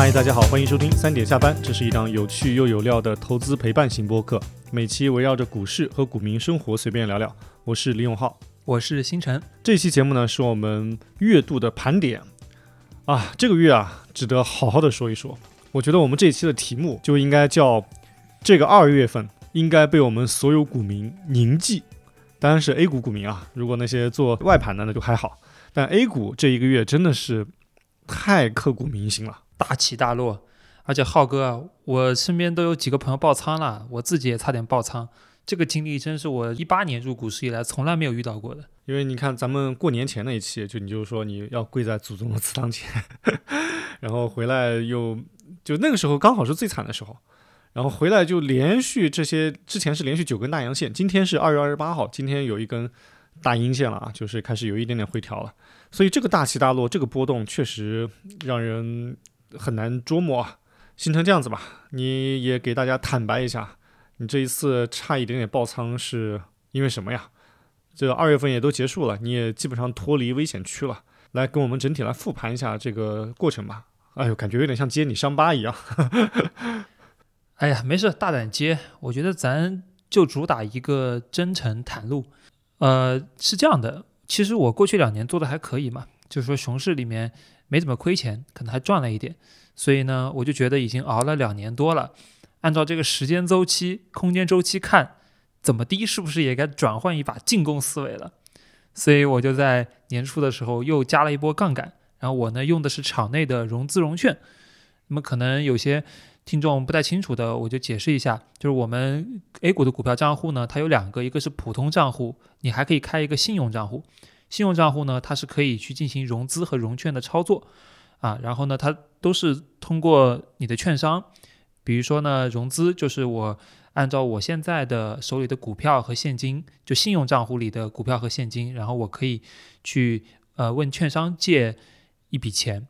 嗨，大家好，欢迎收听三点下班，这是一档有趣又有料的投资陪伴型播客，每期围绕着股市和股民生活随便聊聊。我是李永浩，我是星辰。这期节目呢是我们月度的盘点啊，这个月啊值得好好的说一说。我觉得我们这一期的题目就应该叫这个二月份应该被我们所有股民铭记。当然是 A 股股民啊，如果那些做外盘的那就还好，但 A 股这一个月真的是太刻骨铭心了。大起大落，而且浩哥啊，我身边都有几个朋友爆仓了，我自己也差点爆仓。这个经历真是我一八年入股市以来从来没有遇到过的。因为你看咱们过年前那一期，就你就说你要跪在祖宗的祠堂前，然后回来又就那个时候刚好是最惨的时候，然后回来就连续这些之前是连续九根大阳线，今天是二月二十八号，今天有一根大阴线了啊，就是开始有一点点回调了。所以这个大起大落，这个波动确实让人。很难捉摸啊，形成这样子吧，你也给大家坦白一下，你这一次差一点点爆仓是因为什么呀？这二月份也都结束了，你也基本上脱离危险区了，来跟我们整体来复盘一下这个过程吧。哎呦，感觉有点像揭你伤疤一样。哎呀，没事，大胆揭，我觉得咱就主打一个真诚袒露。呃，是这样的，其实我过去两年做的还可以嘛，就是说熊市里面。没怎么亏钱，可能还赚了一点，所以呢，我就觉得已经熬了两年多了。按照这个时间周期、空间周期看，怎么低是不是也该转换一把进攻思维了？所以我就在年初的时候又加了一波杠杆，然后我呢用的是场内的融资融券。那么可能有些听众不太清楚的，我就解释一下，就是我们 A 股的股票账户呢，它有两个，一个是普通账户，你还可以开一个信用账户。信用账户呢，它是可以去进行融资和融券的操作，啊，然后呢，它都是通过你的券商，比如说呢，融资就是我按照我现在的手里的股票和现金，就信用账户里的股票和现金，然后我可以去呃问券商借一笔钱，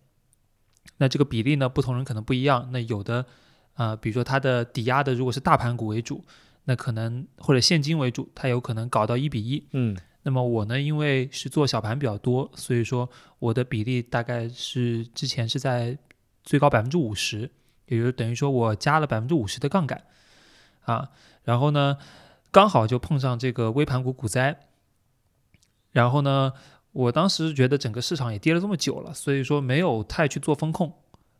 那这个比例呢，不同人可能不一样，那有的啊，比如说它的抵押的如果是大盘股为主，那可能或者现金为主，它有可能搞到一比一，嗯。那么我呢，因为是做小盘比较多，所以说我的比例大概是之前是在最高百分之五十，也就等于说我加了百分之五十的杠杆啊。然后呢，刚好就碰上这个微盘股股灾，然后呢，我当时觉得整个市场也跌了这么久了，所以说没有太去做风控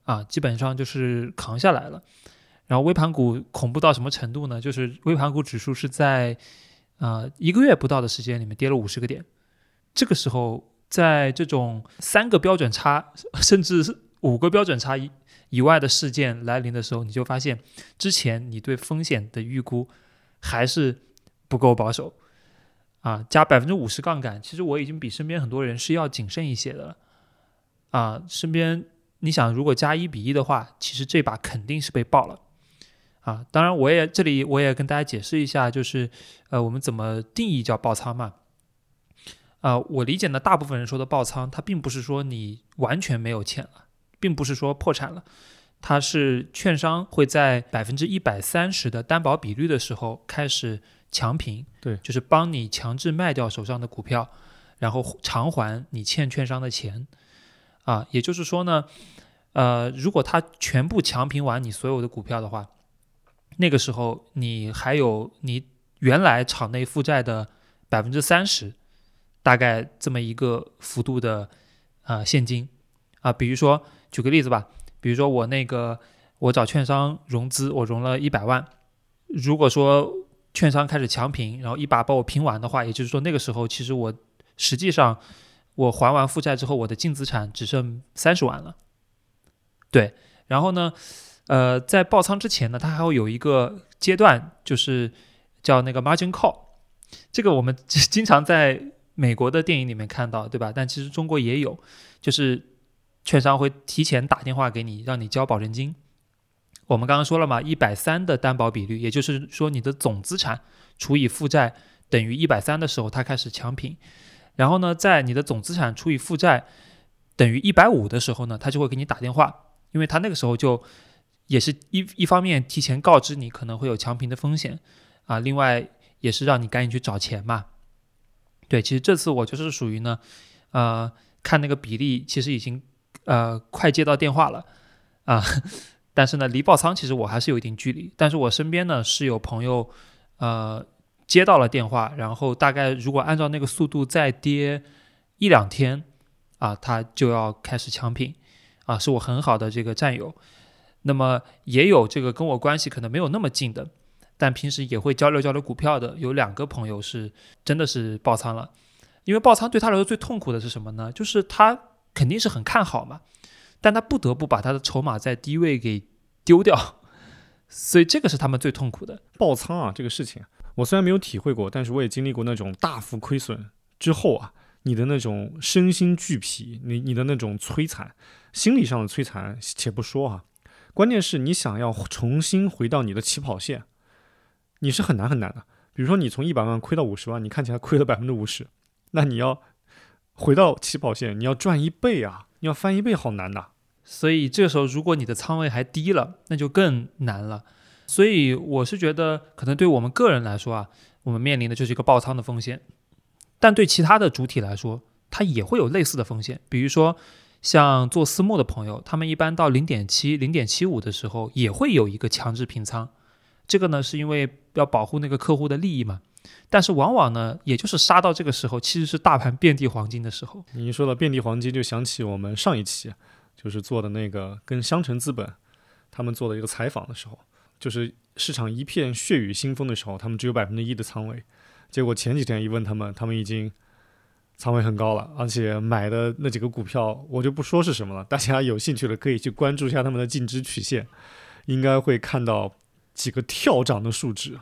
啊，基本上就是扛下来了。然后微盘股恐怖到什么程度呢？就是微盘股指数是在。啊，一个月不到的时间里面跌了五十个点，这个时候在这种三个标准差，甚至是五个标准差以以外的事件来临的时候，你就发现之前你对风险的预估还是不够保守啊。加百分之五十杠杆，其实我已经比身边很多人是要谨慎一些的了啊。身边你想，如果加一比一的话，其实这把肯定是被爆了。啊，当然，我也这里我也跟大家解释一下，就是，呃，我们怎么定义叫爆仓嘛？啊，我理解呢，大部分人说的爆仓，它并不是说你完全没有钱了，并不是说破产了，它是券商会在百分之一百三十的担保比率的时候开始强平，对，就是帮你强制卖掉手上的股票，然后偿还你欠券商的钱。啊，也就是说呢，呃，如果他全部强平完你所有的股票的话。那个时候，你还有你原来场内负债的百分之三十，大概这么一个幅度的啊现金啊，比如说举个例子吧，比如说我那个我找券商融资，我融了一百万，如果说券商开始强平，然后一把把我平完的话，也就是说那个时候其实我实际上我还完负债之后，我的净资产只剩三十万了，对，然后呢？呃，在爆仓之前呢，它还会有一个阶段，就是叫那个 margin call。这个我们 经常在美国的电影里面看到，对吧？但其实中国也有，就是券商会提前打电话给你，让你交保证金。我们刚刚说了嘛，一百三的担保比率，也就是说你的总资产除以负债等于一百三的时候，它开始强平。然后呢，在你的总资产除以负债等于一百五的时候呢，他就会给你打电话，因为他那个时候就。也是一一方面提前告知你可能会有强平的风险啊，另外也是让你赶紧去找钱嘛。对，其实这次我就是属于呢，呃，看那个比例，其实已经呃快接到电话了啊。但是呢，离爆仓其实我还是有一定距离。但是我身边呢是有朋友，呃，接到了电话，然后大概如果按照那个速度再跌一两天，啊，他就要开始抢品，啊，是我很好的这个战友。那么也有这个跟我关系可能没有那么近的，但平时也会交流交流股票的，有两个朋友是真的是爆仓了。因为爆仓对他来说最痛苦的是什么呢？就是他肯定是很看好嘛，但他不得不把他的筹码在低位给丢掉，所以这个是他们最痛苦的。爆仓啊，这个事情我虽然没有体会过，但是我也经历过那种大幅亏损之后啊，你的那种身心俱疲，你你的那种摧残，心理上的摧残且不说哈，关键是你想要重新回到你的起跑线，你是很难很难的。比如说你从一百万亏到五十万，你看起来亏了百分之五十。那你要回到起跑线，你要赚一倍啊！你要翻一倍，好难呐。所以这时候，如果你的仓位还低了，那就更难了。所以我是觉得，可能对我们个人来说啊，我们面临的就是一个爆仓的风险。但对其他的主体来说，它也会有类似的风险。比如说，像做私募的朋友，他们一般到零点七、零点七五的时候，也会有一个强制平仓。这个呢，是因为要保护那个客户的利益嘛。但是往往呢，也就是杀到这个时候，其实是大盘遍地黄金的时候。你说到遍地黄金，就想起我们上一期就是做的那个跟香城资本他们做的一个采访的时候，就是市场一片血雨腥风的时候，他们只有百分之一的仓位。结果前几天一问他们，他们已经仓位很高了，而且买的那几个股票我就不说是什么了，大家有兴趣的可以去关注一下他们的净值曲线，应该会看到几个跳涨的数值。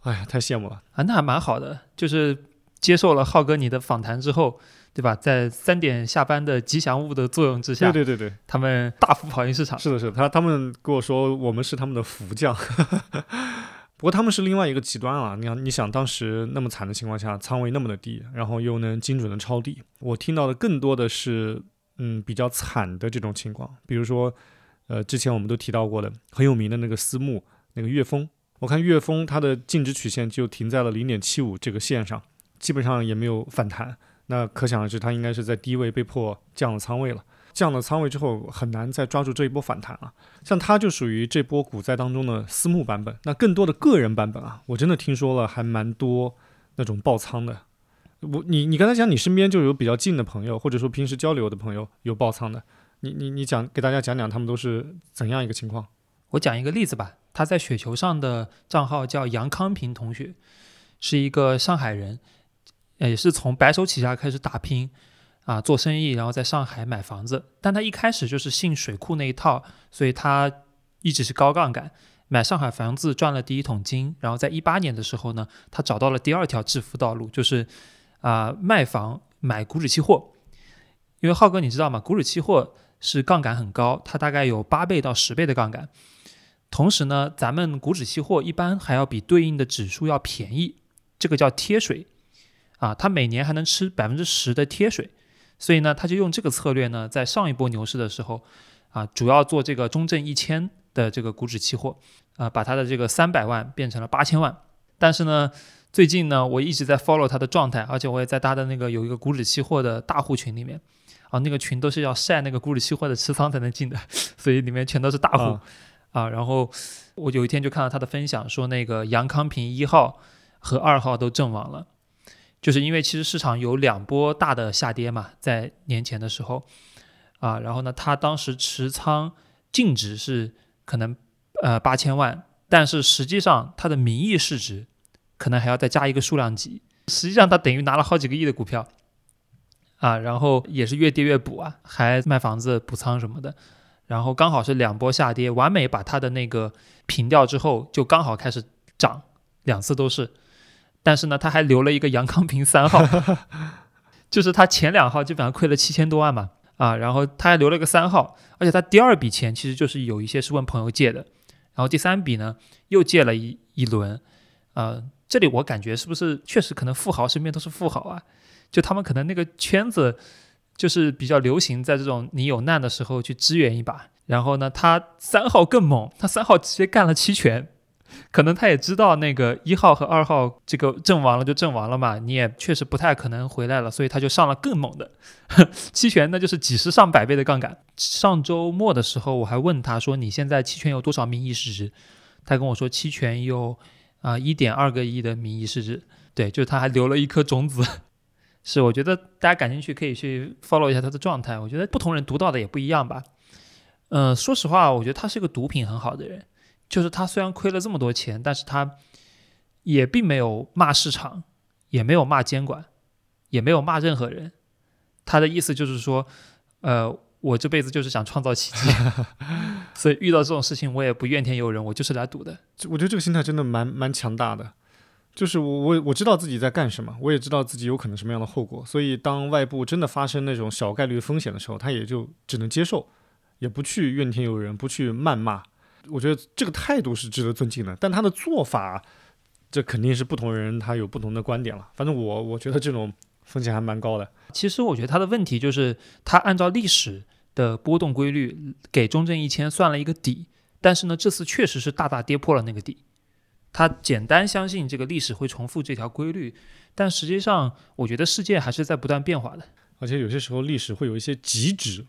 哎呀，太羡慕了啊！那还蛮好的，就是接受了浩哥你的访谈之后，对吧？在三点下班的吉祥物的作用之下，对对对对，他们大幅跑赢市场。是的，是的，他他们跟我说，我们是他们的福将。不过他们是另外一个极端啊！你看，你想当时那么惨的情况下，仓位那么的低，然后又能精准的抄底。我听到的更多的是，嗯，比较惨的这种情况，比如说，呃，之前我们都提到过的很有名的那个私募，那个岳峰。我看岳峰它的净值曲线就停在了零点七五这个线上，基本上也没有反弹。那可想而知，它应该是在低位被迫降了仓位了。降了仓位之后，很难再抓住这一波反弹了。像它就属于这波股灾当中的私募版本。那更多的个人版本啊，我真的听说了还蛮多那种爆仓的。我你你刚才讲你身边就有比较近的朋友，或者说平时交流的朋友有爆仓的，你你你讲给大家讲讲他们都是怎样一个情况？我讲一个例子吧。他在雪球上的账号叫杨康平同学，是一个上海人，也是从白手起家开始打拼，啊，做生意，然后在上海买房子。但他一开始就是信水库那一套，所以他一直是高杠杆买上海房子赚了第一桶金。然后在一八年的时候呢，他找到了第二条致富道路，就是啊卖房买股指期货。因为浩哥你知道吗？股指期货是杠杆很高，它大概有八倍到十倍的杠杆。同时呢，咱们股指期货一般还要比对应的指数要便宜，这个叫贴水，啊，它每年还能吃百分之十的贴水，所以呢，他就用这个策略呢，在上一波牛市的时候，啊，主要做这个中证一千的这个股指期货，啊，把他的这个三百万变成了八千万。但是呢，最近呢，我一直在 follow 他的状态，而且我也在他的那个有一个股指期货的大户群里面，啊，那个群都是要晒那个股指期货的持仓才能进的，所以里面全都是大户。啊，然后我有一天就看到他的分享，说那个杨康平一号和二号都阵亡了，就是因为其实市场有两波大的下跌嘛，在年前的时候，啊，然后呢，他当时持仓净值是可能呃八千万，但是实际上他的名义市值可能还要再加一个数量级，实际上他等于拿了好几个亿的股票，啊，然后也是越跌越补啊，还卖房子补仓什么的。然后刚好是两波下跌，完美把它的那个平掉之后，就刚好开始涨，两次都是。但是呢，他还留了一个杨康平三号，就是他前两号基本上亏了七千多万嘛，啊，然后他还留了个三号，而且他第二笔钱其实就是有一些是问朋友借的，然后第三笔呢又借了一一轮，啊，这里我感觉是不是确实可能富豪身边都是富豪啊，就他们可能那个圈子。就是比较流行在这种你有难的时候去支援一把，然后呢，他三号更猛，他三号直接干了期权，可能他也知道那个一号和二号这个阵亡了就阵亡了嘛，你也确实不太可能回来了，所以他就上了更猛的期权，那就是几十上百倍的杠杆。上周末的时候我还问他说：“你现在期权有多少名义市值？”他跟我说期权有啊一点二个亿的名义市值。对，就是他还留了一颗种子。是，我觉得大家感兴趣可以去 follow 一下他的状态。我觉得不同人读到的也不一样吧。嗯，说实话，我觉得他是个毒品很好的人。就是他虽然亏了这么多钱，但是他也并没有骂市场，也没有骂监管，也没有骂任何人。他的意思就是说，呃，我这辈子就是想创造奇迹，所以遇到这种事情我也不怨天尤人，我就是来赌的。我觉得这个心态真的蛮蛮强大的。就是我我我知道自己在干什么，我也知道自己有可能什么样的后果，所以当外部真的发生那种小概率风险的时候，他也就只能接受，也不去怨天尤人，不去谩骂。我觉得这个态度是值得尊敬的，但他的做法，这肯定是不同人他有不同的观点了。反正我我觉得这种风险还蛮高的。其实我觉得他的问题就是他按照历史的波动规律给中证一千算了一个底，但是呢这次确实是大大跌破了那个底。他简单相信这个历史会重复这条规律，但实际上，我觉得世界还是在不断变化的。而且有些时候历史会有一些极值，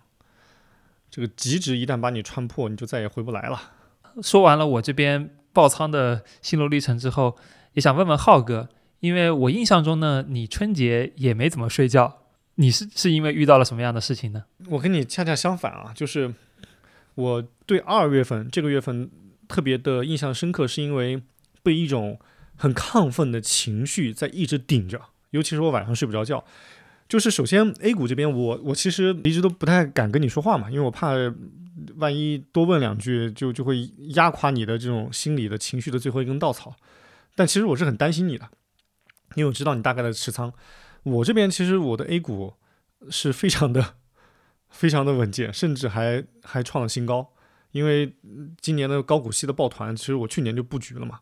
这个极值一旦把你穿破，你就再也回不来了。说完了我这边爆仓的心路历程之后，也想问问浩哥，因为我印象中呢，你春节也没怎么睡觉，你是是因为遇到了什么样的事情呢？我跟你恰恰相反啊，就是我对二月份这个月份特别的印象深刻，是因为。被一种很亢奋的情绪在一直顶着，尤其是我晚上睡不着觉。就是首先 A 股这边，我我其实一直都不太敢跟你说话嘛，因为我怕万一多问两句，就就会压垮你的这种心理的情绪的最后一根稻草。但其实我是很担心你的，因为我知道你大概的持仓。我这边其实我的 A 股是非常的非常的稳健，甚至还还创了新高。因为今年的高股息的抱团，其实我去年就布局了嘛。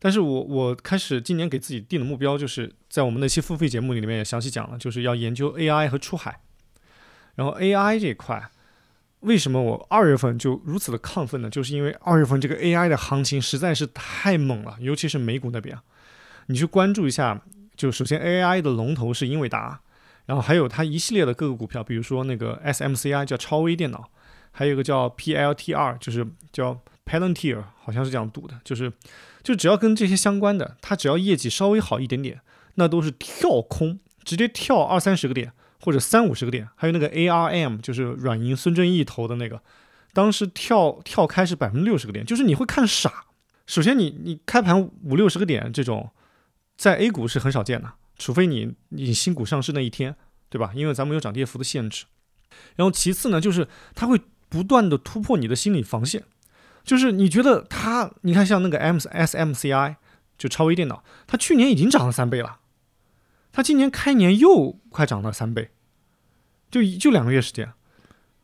但是我我开始今年给自己定的目标，就是在我们那期付费节目里面也详细讲了，就是要研究 AI 和出海。然后 AI 这一块，为什么我二月份就如此的亢奋呢？就是因为二月份这个 AI 的行情实在是太猛了，尤其是美股那边。你去关注一下，就首先 AI 的龙头是英伟达，然后还有它一系列的各个股票，比如说那个 SMCI 叫超微电脑，还有一个叫 PLTR，就是叫 Palantir，好像是这样读的，就是。就只要跟这些相关的，它只要业绩稍微好一点点，那都是跳空，直接跳二三十个点或者三五十个点。还有那个 ARM，就是软银孙正义投的那个，当时跳跳开是百分之六十个点，就是你会看傻。首先你你开盘五六十个点这种，在 A 股是很少见的，除非你你新股上市那一天，对吧？因为咱们有涨跌幅的限制。然后其次呢，就是它会不断的突破你的心理防线。就是你觉得它，你看像那个 M S M C I，就超微电脑，它去年已经涨了三倍了，它今年开年又快涨了三倍，就就两个月时间，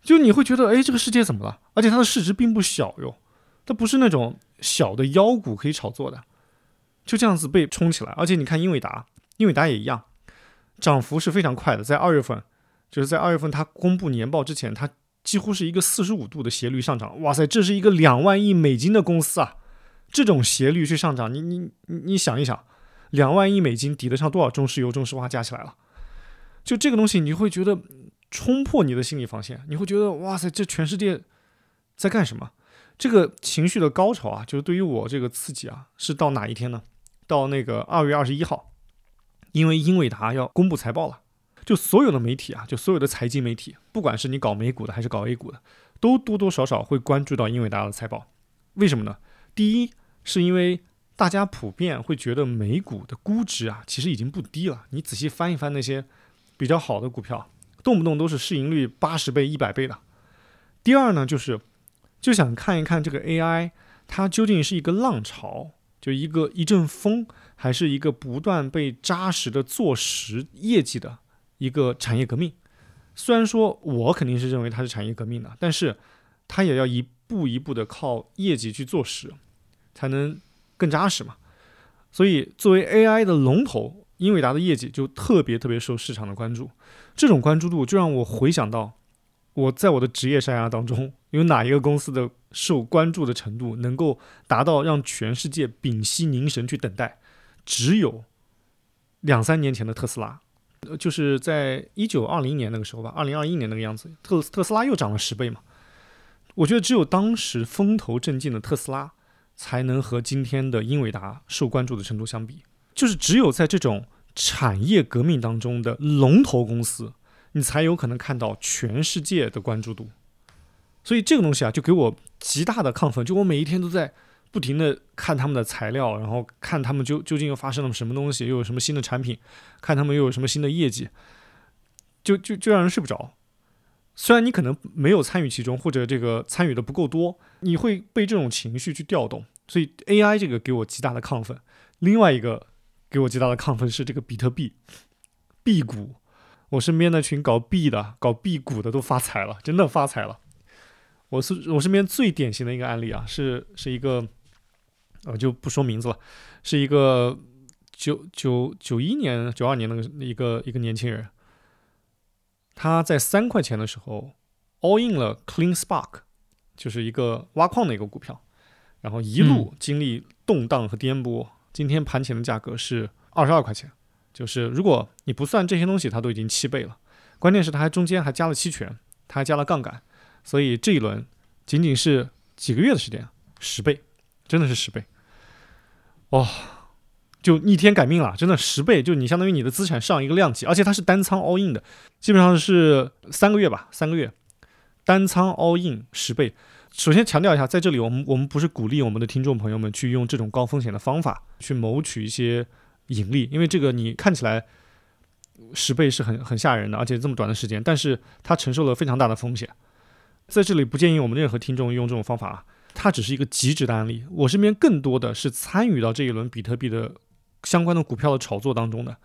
就你会觉得，哎，这个世界怎么了？而且它的市值并不小哟，它不是那种小的妖股可以炒作的，就这样子被冲起来。而且你看英伟达，英伟达也一样，涨幅是非常快的，在二月份，就是在二月份它公布年报之前，它。几乎是一个四十五度的斜率上涨，哇塞，这是一个两万亿美金的公司啊！这种斜率去上涨，你你你你想一想，两万亿美金抵得上多少中石油、中石化加起来了？就这个东西，你会觉得冲破你的心理防线，你会觉得哇塞，这全世界在干什么？这个情绪的高潮啊，就是对于我这个刺激啊，是到哪一天呢？到那个二月二十一号，因为英伟达要公布财报了。就所有的媒体啊，就所有的财经媒体，不管是你搞美股的还是搞 A 股的，都多多少少会关注到英伟达的财报。为什么呢？第一，是因为大家普遍会觉得美股的估值啊，其实已经不低了。你仔细翻一翻那些比较好的股票，动不动都是市盈率八十倍、一百倍的。第二呢，就是就想看一看这个 AI，它究竟是一个浪潮，就一个一阵风，还是一个不断被扎实的做实业绩的。一个产业革命，虽然说我肯定是认为它是产业革命的，但是它也要一步一步的靠业绩去做实，才能更扎实嘛。所以作为 AI 的龙头，英伟达的业绩就特别特别受市场的关注。这种关注度就让我回想到我在我的职业生涯当中有哪一个公司的受关注的程度能够达到让全世界屏息凝神去等待？只有两三年前的特斯拉，就是在一九二零年那个时候吧，二零二一年那个样子，特特斯拉又涨了十倍嘛。我觉得只有当时风头正劲的特斯拉，才能和今天的英伟达受关注的程度相比。就是只有在这种产业革命当中的龙头公司，你才有可能看到全世界的关注度。所以这个东西啊，就给我极大的亢奋。就我每一天都在不停的看他们的材料，然后看他们究究竟又发生了什么东西，又有什么新的产品，看他们又有什么新的业绩，就就就让人睡不着。虽然你可能没有参与其中，或者这个参与的不够多，你会被这种情绪去调动。所以 AI 这个给我极大的亢奋。另外一个给我极大的亢奋是这个比特币币股。我身边那群搞币的、搞币股的都发财了，真的发财了。我是我身边最典型的一个案例啊，是是一个，我就不说名字了，是一个九九九一年、九二年那个一个一个年轻人。他在三块钱的时候 all in 了 Clean Spark，就是一个挖矿的一个股票，然后一路经历动荡和颠簸，今天盘前的价格是二十二块钱，就是如果你不算这些东西，它都已经七倍了。关键是它还中间还加了期权，它还加了杠杆，所以这一轮仅仅是几个月的时间，十倍，真的是十倍，哇！就逆天改命了，真的十倍，就你相当于你的资产上一个量级，而且它是单仓 all in 的，基本上是三个月吧，三个月单仓 all in 十倍。首先强调一下，在这里我们我们不是鼓励我们的听众朋友们去用这种高风险的方法去谋取一些盈利，因为这个你看起来十倍是很很吓人的，而且这么短的时间，但是它承受了非常大的风险。在这里不建议我们任何听众用这种方法啊，它只是一个极值的案例。我身边更多的是参与到这一轮比特币的。相关的股票的炒作当中的，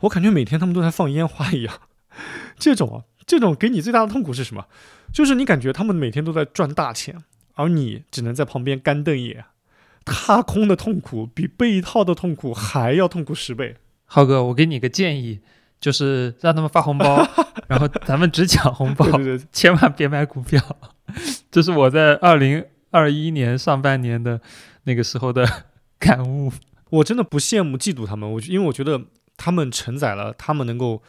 我感觉每天他们都在放烟花一样。这种啊，这种给你最大的痛苦是什么？就是你感觉他们每天都在赚大钱，而你只能在旁边干瞪眼。踏空的痛苦比被套的痛苦还要痛苦十倍。浩哥，我给你个建议，就是让他们发红包，然后咱们只抢红包，千万别买股票。这是我在二零二一年上半年的那个时候的感悟。我真的不羡慕、嫉妒他们，我因为我觉得他们承载了他们能够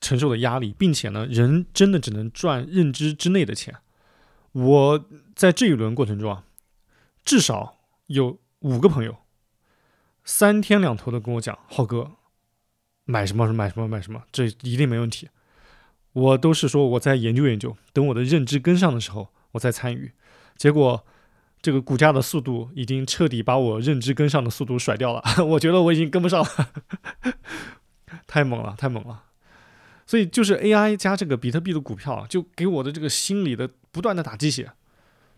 承受的压力，并且呢，人真的只能赚认知之内的钱。我在这一轮过程中啊，至少有五个朋友三天两头的跟我讲：“浩哥，买什么买什么买什么，这一定没问题。”我都是说我在研究研究，等我的认知跟上的时候，我再参与。结果。这个股价的速度已经彻底把我认知跟上的速度甩掉了，我觉得我已经跟不上了，太猛了，太猛了。所以就是 AI 加这个比特币的股票，就给我的这个心理的不断的打鸡血，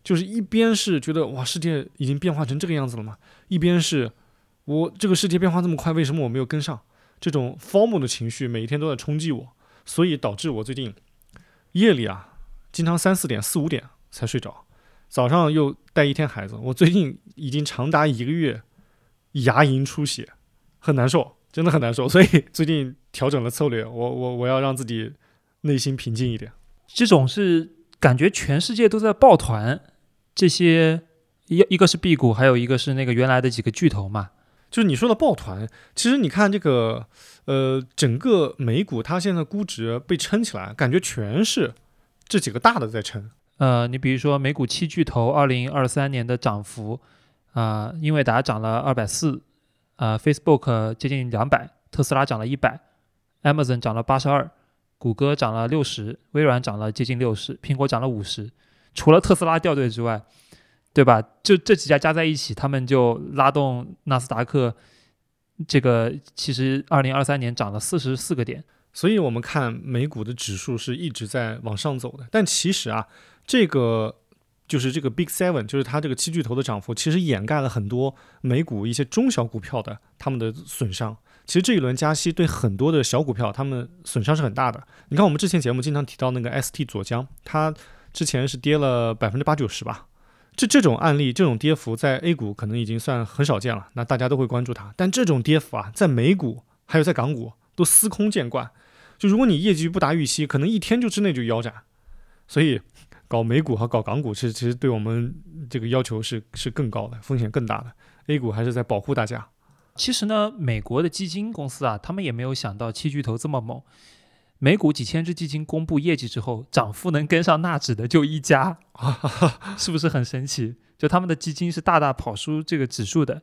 就是一边是觉得哇，世界已经变化成这个样子了吗？一边是我这个世界变化这么快，为什么我没有跟上？这种 form 的情绪每一天都在冲击我，所以导致我最近夜里啊，经常三四点、四五点才睡着。早上又带一天孩子，我最近已经长达一个月牙龈出血，很难受，真的很难受。所以最近调整了策略，我我我要让自己内心平静一点。这种是感觉全世界都在抱团，这些一一个是 B 股，还有一个是那个原来的几个巨头嘛。就是你说的抱团，其实你看这个呃整个美股，它现在估值被撑起来，感觉全是这几个大的在撑。呃，你比如说美股七巨头二零二三年的涨幅，啊，英伟达涨了二百四，啊，Facebook 接近两百，特斯拉涨了一百，Amazon 涨了八十二，谷歌涨了六十，微软涨了接近六十，苹果涨了五十。除了特斯拉掉队之外，对吧？就这几家加在一起，他们就拉动纳斯达克，这个其实二零二三年涨了四十四个点。所以我们看美股的指数是一直在往上走的，但其实啊。这个就是这个 Big Seven，就是它这个七巨头的涨幅，其实掩盖了很多美股一些中小股票的他们的损伤。其实这一轮加息对很多的小股票，他们损伤是很大的。你看我们之前节目经常提到那个 ST 左江，它之前是跌了百分之八九十吧。这这种案例，这种跌幅在 A 股可能已经算很少见了，那大家都会关注它。但这种跌幅啊，在美股还有在港股都司空见惯。就如果你业绩不达预期，可能一天就之内就腰斩。所以。搞美股和搞港股，其实其实对我们这个要求是是更高的，风险更大的。A 股还是在保护大家。其实呢，美国的基金公司啊，他们也没有想到七巨头这么猛。美股几千只基金公布业绩之后，涨幅能跟上纳指的就一家，是不是很神奇？就他们的基金是大大跑输这个指数的。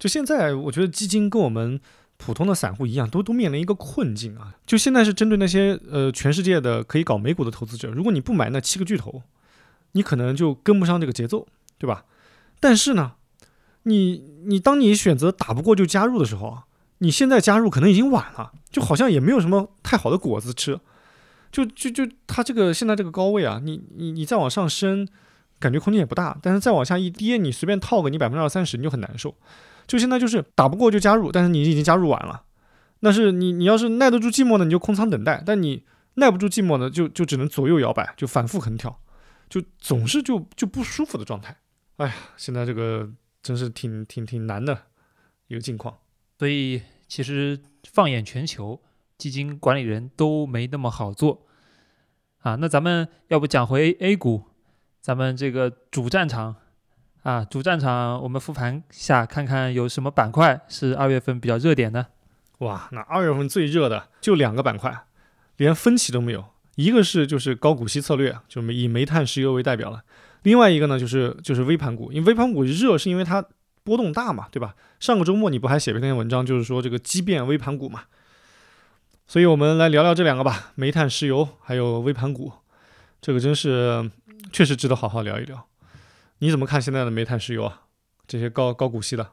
就现在，我觉得基金跟我们普通的散户一样，都都面临一个困境啊。就现在是针对那些呃全世界的可以搞美股的投资者，如果你不买那七个巨头，你可能就跟不上这个节奏，对吧？但是呢，你你当你选择打不过就加入的时候啊，你现在加入可能已经晚了，就好像也没有什么太好的果子吃。就就就它这个现在这个高位啊，你你你再往上升，感觉空间也不大，但是再往下一跌，你随便套个你百分之二三十，你就很难受。就现在就是打不过就加入，但是你已经加入晚了。那是你你要是耐得住寂寞呢，你就空仓等待；但你耐不住寂寞呢，就就只能左右摇摆，就反复横跳，就总是就就不舒服的状态。哎呀，现在这个真是挺挺挺难的一个境况。所以其实放眼全球，基金管理人都没那么好做啊。那咱们要不讲回 A 股，咱们这个主战场。啊，主战场，我们复盘下看看有什么板块是二月份比较热点的。哇，那二月份最热的就两个板块，连分歧都没有。一个是就是高股息策略，就以煤炭、石油为代表了；另外一个呢，就是就是微盘股。因为微盘股热是因为它波动大嘛，对吧？上个周末你不还写了一篇文章，就是说这个畸变微盘股嘛。所以我们来聊聊这两个吧，煤炭、石油还有微盘股，这个真是确实值得好好聊一聊。你怎么看现在的煤炭、石油啊？这些高高股息的？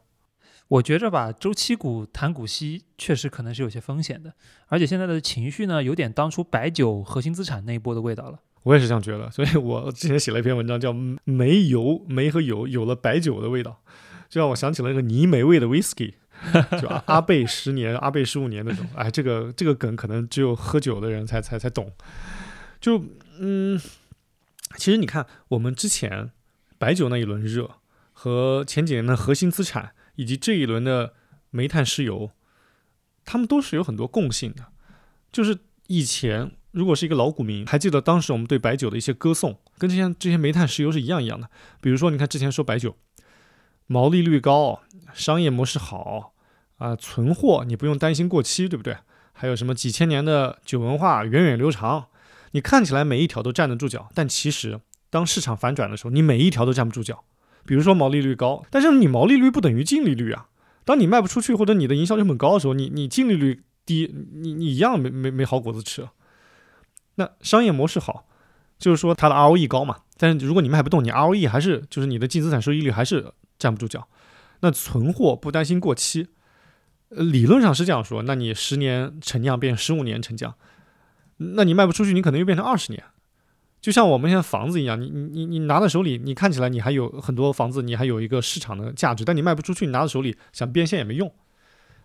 我觉着吧，周期股谈股息确实可能是有些风险的，而且现在的情绪呢，有点当初白酒核心资产那一波的味道了。我也是这样觉得，所以我之前写了一篇文章，叫“煤油煤和油有了白酒的味道”，就让我想起了那个泥煤味的 whisky，就阿贝十年、阿贝十五年那种。哎，这个这个梗可能只有喝酒的人才才才懂。就嗯，其实你看我们之前。白酒那一轮热，和前几年的核心资产，以及这一轮的煤炭、石油，他们都是有很多共性的。就是以前如果是一个老股民，还记得当时我们对白酒的一些歌颂，跟这些这些煤炭、石油是一样一样的。比如说，你看之前说白酒，毛利率高，商业模式好啊，存货你不用担心过期，对不对？还有什么几千年的酒文化源远流长，你看起来每一条都站得住脚，但其实。当市场反转的时候，你每一条都站不住脚。比如说毛利率高，但是你毛利率不等于净利率啊。当你卖不出去或者你的营销成本高的时候，你你净利率低，你你一样没没没好果子吃。那商业模式好，就是说它的 ROE 高嘛。但是如果你卖不动，你 ROE 还是就是你的净资产收益率还是站不住脚。那存货不担心过期，理论上是这样说。那你十年陈酿变十五年陈酿，那你卖不出去，你可能又变成二十年。就像我们现在房子一样，你你你你拿在手里，你看起来你还有很多房子，你还有一个市场的价值，但你卖不出去，你拿在手里想变现也没用。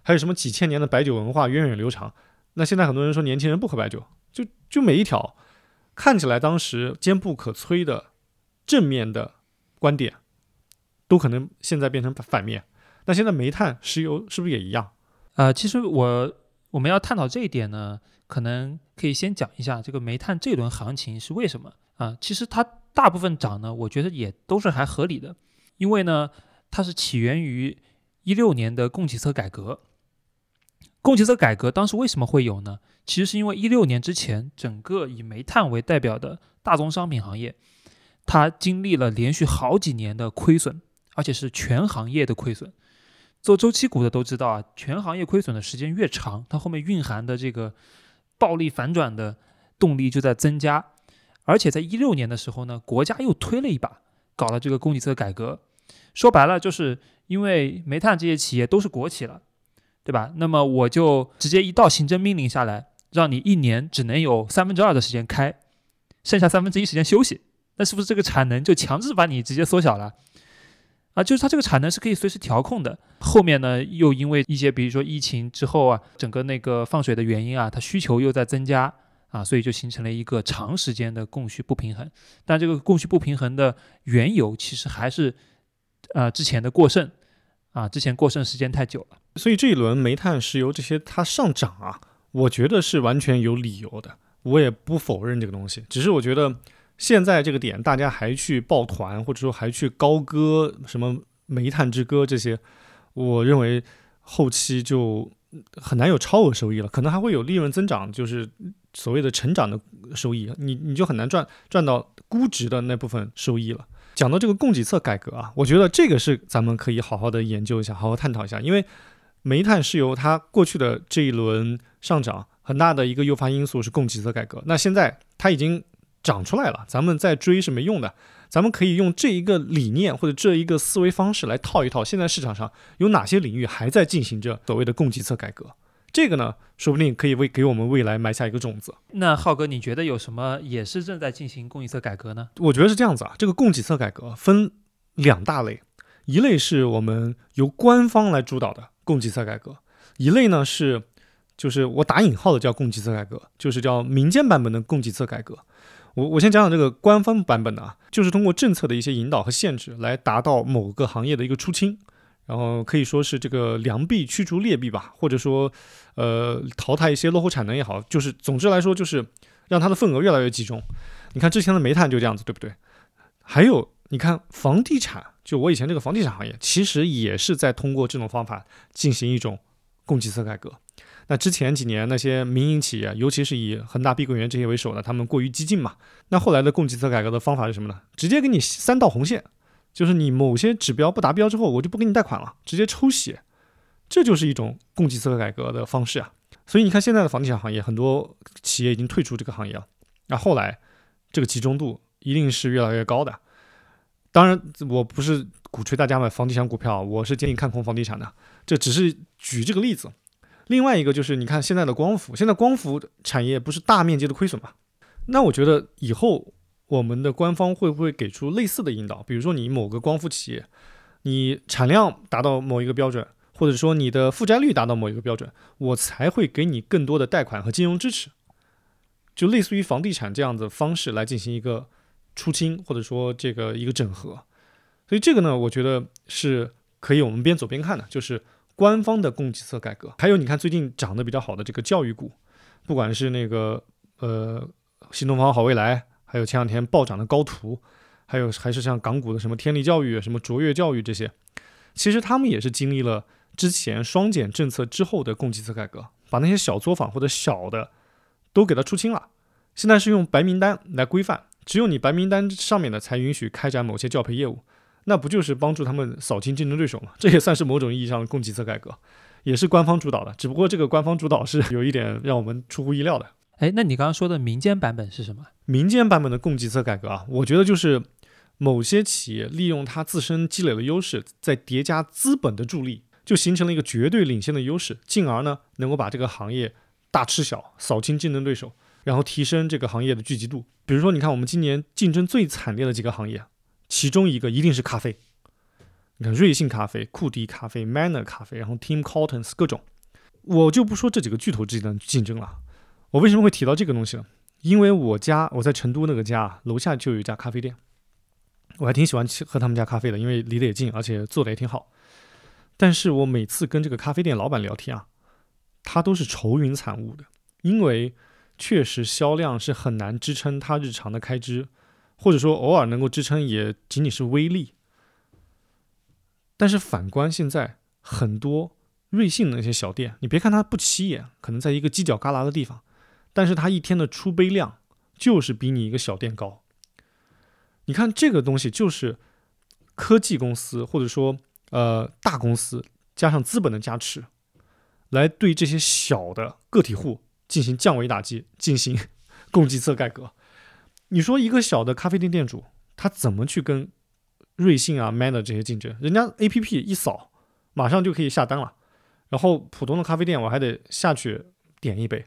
还有什么几千年的白酒文化源远流长？那现在很多人说年轻人不喝白酒，就就每一条看起来当时坚不可摧的正面的观点，都可能现在变成反面。那现在煤炭、石油是不是也一样？啊，其实我我们要探讨这一点呢。可能可以先讲一下这个煤炭这轮行情是为什么啊？其实它大部分涨呢，我觉得也都是还合理的，因为呢，它是起源于一六年的供给侧改革。供给侧改革当时为什么会有呢？其实是因为一六年之前，整个以煤炭为代表的大宗商品行业，它经历了连续好几年的亏损，而且是全行业的亏损。做周期股的都知道啊，全行业亏损的时间越长，它后面蕴含的这个。暴力反转的动力就在增加，而且在一六年的时候呢，国家又推了一把，搞了这个供给侧改革。说白了，就是因为煤炭这些企业都是国企了，对吧？那么我就直接一道行政命令下来，让你一年只能有三分之二的时间开，剩下三分之一时间休息。那是不是这个产能就强制把你直接缩小了？啊，就是它这个产能是可以随时调控的。后面呢，又因为一些比如说疫情之后啊，整个那个放水的原因啊，它需求又在增加啊，所以就形成了一个长时间的供需不平衡。但这个供需不平衡的缘由，其实还是呃之前的过剩啊，之前过剩时间太久了。所以这一轮煤炭、石油这些它上涨啊，我觉得是完全有理由的，我也不否认这个东西。只是我觉得现在这个点，大家还去抱团，或者说还去高歌什么煤炭之歌这些，我认为后期就很难有超额收益了，可能还会有利润增长，就是所谓的成长的收益，你你就很难赚赚到估值的那部分收益了。讲到这个供给侧改革啊，我觉得这个是咱们可以好好的研究一下，好好探讨一下，因为煤炭石油它过去的这一轮上涨，很大的一个诱发因素是供给侧改革，那现在它已经。长出来了，咱们再追是没用的。咱们可以用这一个理念或者这一个思维方式来套一套。现在市场上有哪些领域还在进行着所谓的供给侧改革？这个呢，说不定可以为给我们未来埋下一个种子。那浩哥，你觉得有什么也是正在进行供给侧改革呢？我觉得是这样子啊，这个供给侧改革分两大类，一类是我们由官方来主导的供给侧改革，一类呢是就是我打引号的叫供给侧改革，就是叫民间版本的供给侧改革。我我先讲讲这个官方版本的啊，就是通过政策的一些引导和限制来达到某个行业的一个出清，然后可以说是这个良币驱逐劣币吧，或者说，呃，淘汰一些落后产能也好，就是总之来说就是让它的份额越来越集中。你看之前的煤炭就这样子，对不对？还有你看房地产，就我以前这个房地产行业，其实也是在通过这种方法进行一种供给侧改革。那之前几年那些民营企业，尤其是以恒大、碧桂园这些为首的，他们过于激进嘛。那后来的供给侧改革的方法是什么呢？直接给你三道红线，就是你某些指标不达标之后，我就不给你贷款了，直接抽血。这就是一种供给侧改革的方式啊。所以你看现在的房地产行业，很多企业已经退出这个行业了。那后来这个集中度一定是越来越高的。当然，我不是鼓吹大家买房地产股票，我是建议看空房地产的。这只是举这个例子。另外一个就是，你看现在的光伏，现在光伏产业不是大面积的亏损吗？那我觉得以后我们的官方会不会给出类似的引导？比如说你某个光伏企业，你产量达到某一个标准，或者说你的负债率达到某一个标准，我才会给你更多的贷款和金融支持，就类似于房地产这样的方式来进行一个出清，或者说这个一个整合。所以这个呢，我觉得是可以我们边走边看的，就是。官方的供给侧改革，还有你看最近涨得比较好的这个教育股，不管是那个呃新东方、好未来，还有前两天暴涨的高途，还有还是像港股的什么天利教育、什么卓越教育这些，其实他们也是经历了之前双减政策之后的供给侧改革，把那些小作坊或者小的都给它出清了，现在是用白名单来规范，只有你白名单上面的才允许开展某些教培业务。那不就是帮助他们扫清竞争对手吗？这也算是某种意义上的供给侧改革，也是官方主导的。只不过这个官方主导是有一点让我们出乎意料的。哎，那你刚刚说的民间版本是什么？民间版本的供给侧改革啊，我觉得就是某些企业利用它自身积累的优势，再叠加资本的助力，就形成了一个绝对领先的优势，进而呢能够把这个行业大吃小，扫清竞争对手，然后提升这个行业的聚集度。比如说，你看我们今年竞争最惨烈的几个行业。其中一个一定是咖啡，你看瑞幸咖啡、库迪咖啡、Manner 咖啡，然后 Tim Hortons 各种，我就不说这几个巨头之间的竞争了。我为什么会提到这个东西呢？因为我家我在成都那个家楼下就有一家咖啡店，我还挺喜欢去喝他们家咖啡的，因为离得也近，而且做的也挺好。但是我每次跟这个咖啡店老板聊天啊，他都是愁云惨雾的，因为确实销量是很难支撑他日常的开支。或者说偶尔能够支撑也仅仅是微利，但是反观现在很多瑞幸的那些小店，你别看它不起眼，可能在一个犄角旮旯的地方，但是它一天的出杯量就是比你一个小店高。你看这个东西就是科技公司或者说呃大公司加上资本的加持，来对这些小的个体户进行降维打击，进行 供给侧改革。你说一个小的咖啡店店主，他怎么去跟瑞幸啊、Manner 这些竞争？人家 APP 一扫，马上就可以下单了。然后普通的咖啡店，我还得下去点一杯，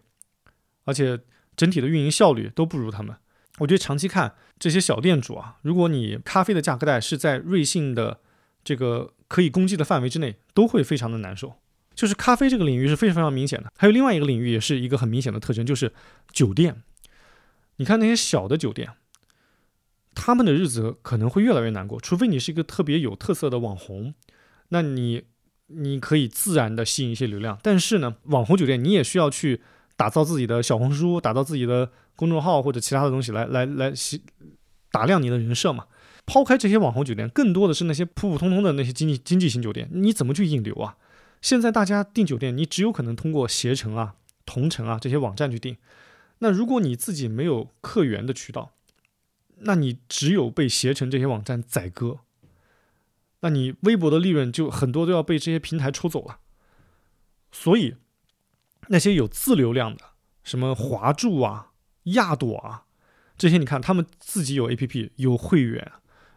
而且整体的运营效率都不如他们。我觉得长期看这些小店主啊，如果你咖啡的价格带是在瑞幸的这个可以攻击的范围之内，都会非常的难受。就是咖啡这个领域是非常非常明显的。还有另外一个领域也是一个很明显的特征，就是酒店。你看那些小的酒店，他们的日子可能会越来越难过，除非你是一个特别有特色的网红，那你你可以自然的吸引一些流量。但是呢，网红酒店你也需要去打造自己的小红书，打造自己的公众号或者其他的东西来来来吸打亮你的人设嘛。抛开这些网红酒店，更多的是那些普普通通的那些经济经济型酒店，你怎么去引流啊？现在大家订酒店，你只有可能通过携程啊、同城啊这些网站去订。那如果你自己没有客源的渠道，那你只有被携程这些网站宰割，那你微博的利润就很多都要被这些平台抽走了。所以，那些有自流量的，什么华住啊、亚朵啊这些，你看他们自己有 APP、有会员，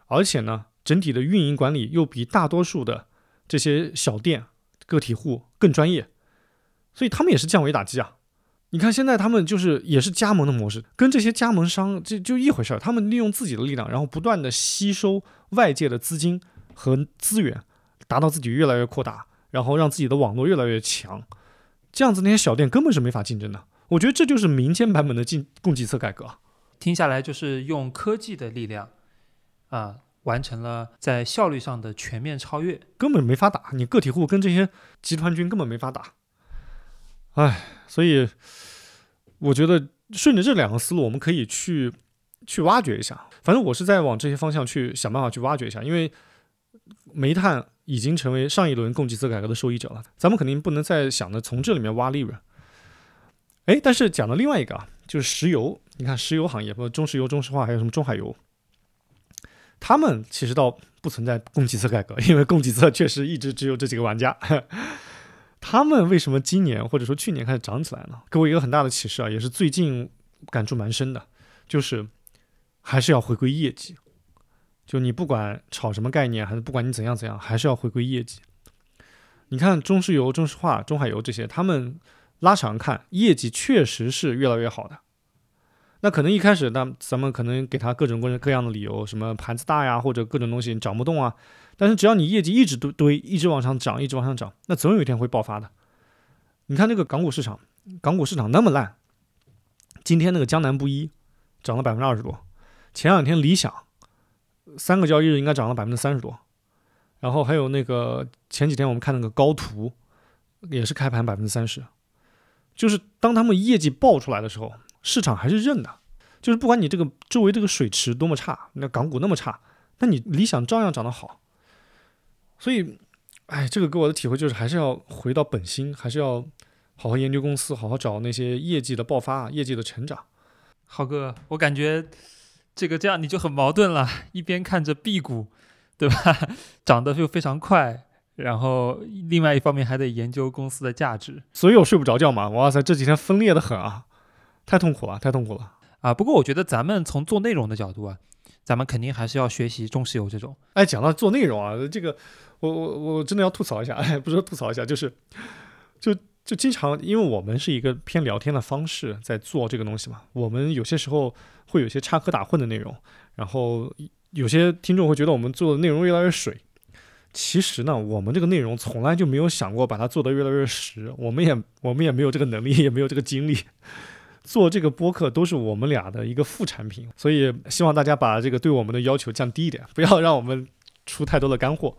而且呢，整体的运营管理又比大多数的这些小店。个体户更专业，所以他们也是降维打击啊！你看现在他们就是也是加盟的模式，跟这些加盟商就就一回事儿。他们利用自己的力量，然后不断的吸收外界的资金和资源，达到自己越来越扩大，然后让自己的网络越来越强。这样子那些小店根本是没法竞争的。我觉得这就是民间版本的进供给侧改革。听下来就是用科技的力量啊。完成了在效率上的全面超越，根本没法打。你个体户跟这些集团军根本没法打。哎，所以我觉得顺着这两个思路，我们可以去去挖掘一下。反正我是在往这些方向去想办法去挖掘一下。因为煤炭已经成为上一轮供给侧改革的受益者了，咱们肯定不能再想着从这里面挖利润。哎，但是讲的另外一个啊，就是石油。你看石油行业，包括中石油、中石化，还有什么中海油。他们其实倒不存在供给侧改革，因为供给侧确实一直只有这几个玩家。他们为什么今年或者说去年开始涨起来呢？给我一个很大的启示啊，也是最近感触蛮深的，就是还是要回归业绩。就你不管炒什么概念，还是不管你怎样怎样，还是要回归业绩。你看中石油、中石化、中海油这些，他们拉长看业绩确实是越来越好的。那可能一开始，那咱们可能给他各种各各样的理由，什么盘子大呀，或者各种东西涨不动啊。但是只要你业绩一直堆堆，一直往上涨，一直往上涨，那总有一天会爆发的。你看这个港股市场，港股市场那么烂，今天那个江南布衣涨了百分之二十多，前两天理想三个交易日应该涨了百分之三十多，然后还有那个前几天我们看那个高途也是开盘百分之三十，就是当他们业绩爆出来的时候。市场还是认的，就是不管你这个周围这个水池多么差，那港股那么差，那你理想照样涨得好。所以，哎，这个给我的体会就是，还是要回到本心，还是要好好研究公司，好好找那些业绩的爆发、业绩的成长。浩哥，我感觉这个这样你就很矛盾了，一边看着 B 股，对吧，涨得又非常快，然后另外一方面还得研究公司的价值，所以我睡不着觉嘛。哇塞，这几天分裂的很啊。太痛苦了，太痛苦了啊！不过我觉得咱们从做内容的角度啊，咱们肯定还是要学习中石油这种。哎，讲到做内容啊，这个我我我真的要吐槽一下，哎，不是吐槽一下，就是就就经常，因为我们是一个偏聊天的方式在做这个东西嘛，我们有些时候会有些插科打诨的内容，然后有些听众会觉得我们做的内容越来越水。其实呢，我们这个内容从来就没有想过把它做得越来越实，我们也我们也没有这个能力，也没有这个精力。做这个播客都是我们俩的一个副产品，所以希望大家把这个对我们的要求降低一点，不要让我们出太多的干货。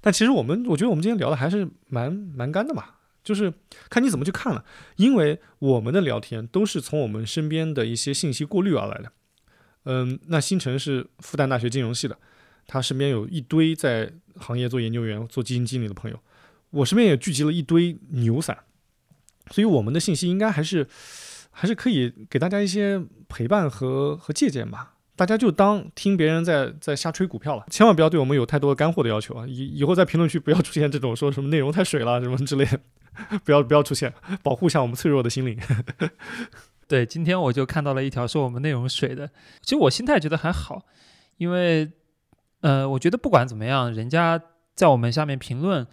但其实我们，我觉得我们今天聊的还是蛮蛮干的嘛，就是看你怎么去看了。因为我们的聊天都是从我们身边的一些信息过滤而来的。嗯，那星辰是复旦大学金融系的，他身边有一堆在行业做研究员、做基金经理的朋友，我身边也聚集了一堆牛散，所以我们的信息应该还是。还是可以给大家一些陪伴和和借鉴吧，大家就当听别人在在瞎吹股票了，千万不要对我们有太多的干货的要求啊！以以后在评论区不要出现这种说什么内容太水了什么之类的，不要不要出现，保护一下我们脆弱的心灵。对，今天我就看到了一条说我们内容水的，其实我心态觉得还好，因为呃，我觉得不管怎么样，人家在我们下面评论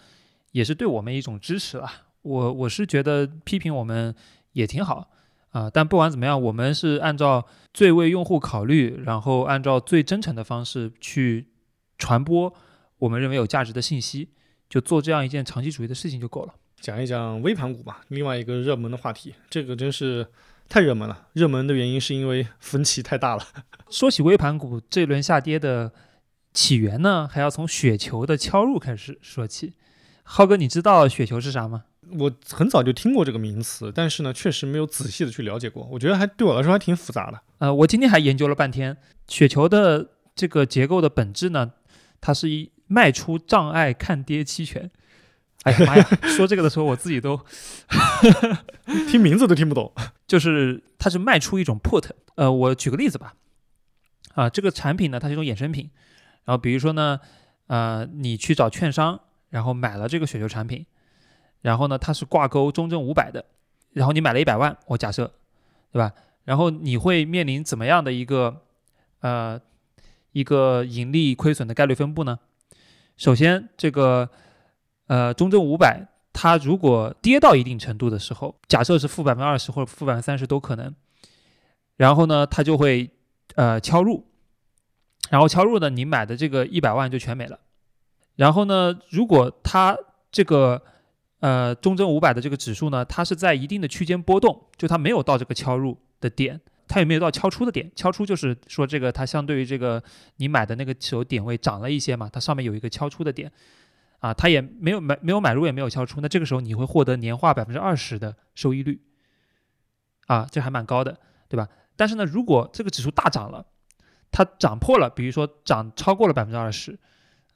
也是对我们一种支持了。我我是觉得批评我们也挺好。啊，但不管怎么样，我们是按照最为用户考虑，然后按照最真诚的方式去传播我们认为有价值的信息，就做这样一件长期主义的事情就够了。讲一讲微盘股吧，另外一个热门的话题，这个真是太热门了。热门的原因是因为分歧太大了。说起微盘股这轮下跌的起源呢，还要从雪球的敲入开始说起。浩哥，你知道雪球是啥吗？我很早就听过这个名词，但是呢，确实没有仔细的去了解过。我觉得还对我来说还挺复杂的。呃，我今天还研究了半天雪球的这个结构的本质呢，它是一卖出障碍看跌期权。哎呀妈呀，说这个的时候我自己都 听名字都听不懂。就是它是卖出一种 put。呃，我举个例子吧。啊，这个产品呢，它是一种衍生品。然后比如说呢，呃，你去找券商，然后买了这个雪球产品，然后呢，它是挂钩中证五百的，然后你买了一百万，我假设，对吧？然后你会面临怎么样的一个呃一个盈利亏损的概率分布呢？首先，这个呃中证五百，它如果跌到一定程度的时候，假设是负百分之二十或者负百分之三十都可能，然后呢，它就会呃敲入。然后敲入呢，你买的这个一百万就全没了。然后呢，如果它这个呃中证五百的这个指数呢，它是在一定的区间波动，就它没有到这个敲入的点，它也没有到敲出的点。敲出就是说这个它相对于这个你买的那个时候点位涨了一些嘛，它上面有一个敲出的点啊，它也没有买没有买入也没有敲出，那这个时候你会获得年化百分之二十的收益率啊，这还蛮高的，对吧？但是呢，如果这个指数大涨了，它涨破了，比如说涨超过了百分之二十，